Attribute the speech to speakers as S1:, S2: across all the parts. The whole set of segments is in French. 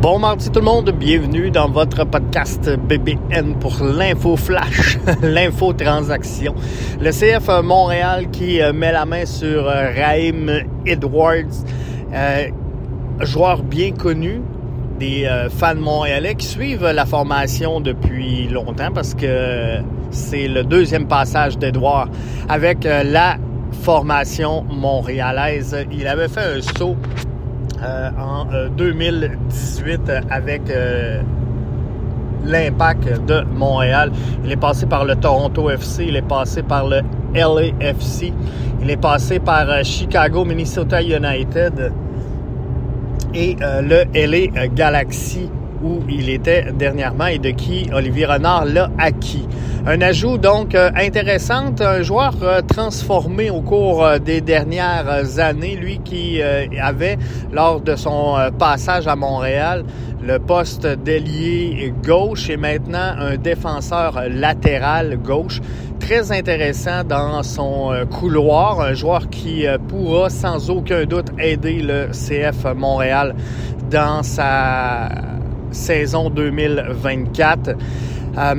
S1: Bon mardi tout le monde, bienvenue dans votre podcast BBN pour l'info flash, l'info transaction. Le CF Montréal qui euh, met la main sur euh, Raheem Edwards, euh, joueur bien connu des fans montréalais qui suivent la formation depuis longtemps parce que c'est le deuxième passage d'Edouard avec la formation montréalaise. Il avait fait un saut euh, en 2018 euh, avec euh, l'impact de Montréal. Il est passé par le Toronto FC, il est passé par le LAFC, il est passé par Chicago, Minnesota United et le LA Galaxy où il était dernièrement et de qui Olivier Renard l'a acquis. Un ajout donc euh, intéressant, un joueur euh, transformé au cours euh, des dernières années, lui qui avait lors de son passage à Montréal le poste d'ailier gauche et maintenant un défenseur latéral gauche. Très intéressant dans son couloir, un joueur qui pourra sans aucun doute aider le CF Montréal dans sa saison 2024. Euh,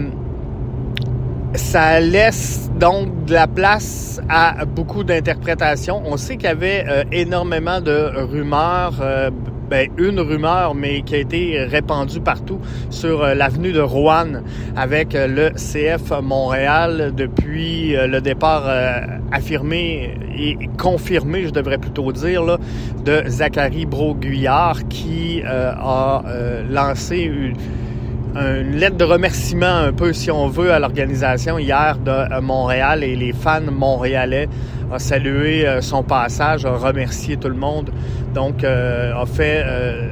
S1: ça laisse donc de la place à beaucoup d'interprétations. On sait qu'il y avait euh, énormément de rumeurs, euh, ben, une rumeur, mais qui a été répandue partout sur euh, l'avenue de Rouen avec euh, le CF Montréal depuis euh, le départ affirmé et confirmé, je devrais plutôt dire, là, de Zachary Broguillard qui a lancé une une lettre de remerciement un peu, si on veut, à l'organisation hier de Montréal et les fans montréalais a salué son passage, a remercié tout le monde. Donc, euh, a fait euh,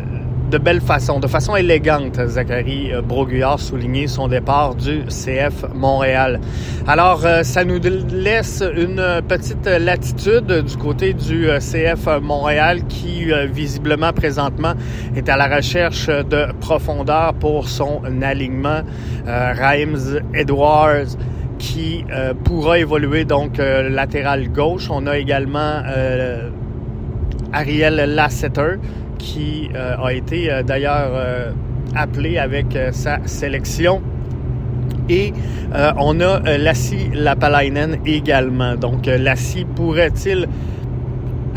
S1: de belle façon, de façon élégante, Zachary euh, Broguillard souligné son départ du CF Montréal. Alors, ça nous laisse une petite latitude du côté du CF Montréal qui, visiblement, présentement, est à la recherche de profondeur pour son alignement. Rhymes Edwards qui pourra évoluer donc latéral gauche. On a également Ariel Lasseter, qui euh, a été euh, d'ailleurs euh, appelé avec sa sélection. Et on a Lassie Lapalainen également. Donc Lassie pourrait-il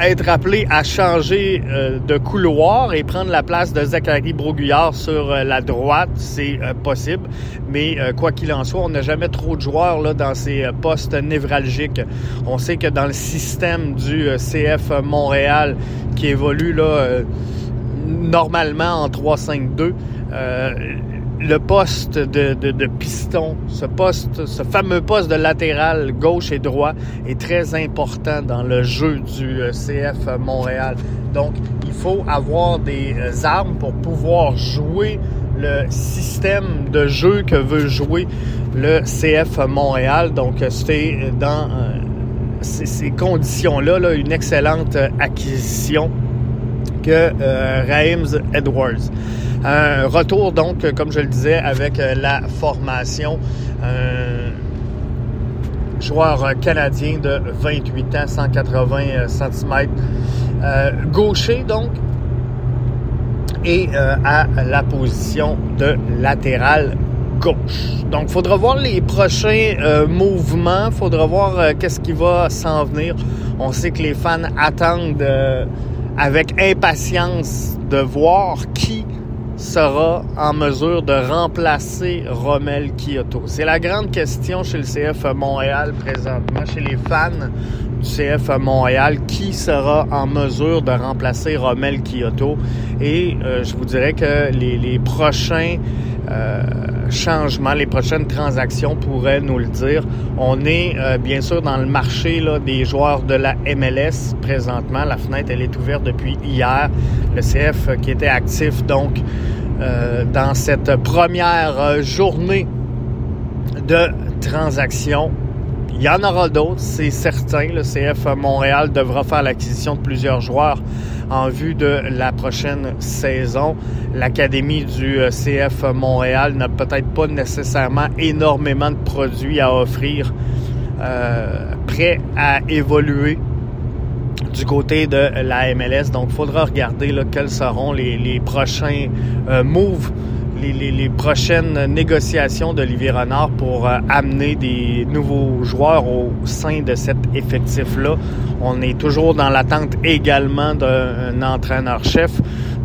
S1: être appelé à changer euh, de couloir et prendre la place de Zachary Broguillard sur euh, la droite, c'est euh, possible. Mais quoi qu'il en soit, on n'a jamais trop de joueurs là, dans ces postes névralgiques. On sait que dans le système du CF Montréal qui évolue là, normalement en 3-5-2, le poste de, de, piston, ce poste, ce fameux poste de latéral gauche et droit est très important dans le jeu du euh, CF Montréal. Donc, il faut avoir des euh, armes pour pouvoir jouer le système de jeu que veut jouer le CF Montréal. Donc, c'était dans euh, ces conditions-là là, une excellente acquisition que euh, Edwards. Un retour donc, comme je le disais, avec euh, la formation. Un joueur canadien de 28 ans, 180 cm. Euh, gaucher donc. Et euh, à la position de latéral gauche. Donc, faudra voir les prochains mouvements. Faudra voir qu'est-ce qui va s'en venir. On sait que les fans attendent avec impatience de voir qui sera en mesure de remplacer Romel Kyoto? C'est la grande question chez le CF Montréal présentement, chez les fans du CF Montréal, qui sera en mesure de remplacer Romel Kyoto? Et euh, je vous dirais que les, prochains euh, changements, les prochaines transactions pourraient nous le dire. On est euh, bien sûr dans le marché des joueurs de la MLS présentement. La fenêtre, elle est ouverte depuis hier. Le CF qui était actif donc euh, dans cette première journée de transactions. Il y en aura d'autres, c'est certain. Le CF Montréal devra faire l'acquisition de plusieurs joueurs en vue de la prochaine saison. L'Académie du euh, CF Montréal n'a peut-être pas nécessairement énormément de produits à offrir, euh, prêts à évoluer du côté de la MLS. Donc, il faudra regarder là, quels seront les, prochains moves les, prochaines négociations d'Olivier Renard pour euh, amener des nouveaux joueurs au sein de cet effectif-là. On est toujours dans l'attente également d'un entraîneur-chef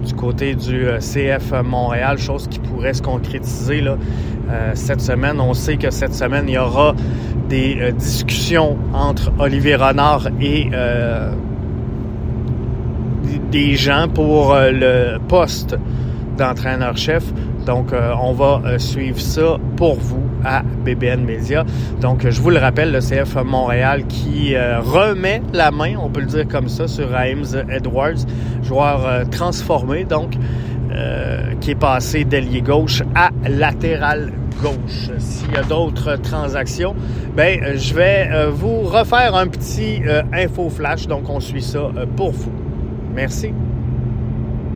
S1: du côté du euh, CF Montréal, chose qui pourrait se concrétiser euh, cette semaine. On sait que cette semaine, il y aura des discussions entre Olivier Renard et des gens pour le poste d'entraîneur-chef. Donc, euh, on va euh, suivre ça pour vous à BBN Media. Donc, je vous le rappelle, le CF Montréal qui euh, remet la main, on peut le dire comme ça, sur James Edwards, joueur transformé, donc, qui est passé d'ailier gauche à latéral gauche. S'il y a d'autres transactions, ben, je vais vous refaire un petit info flash. Donc, on suit ça pour vous. Merci.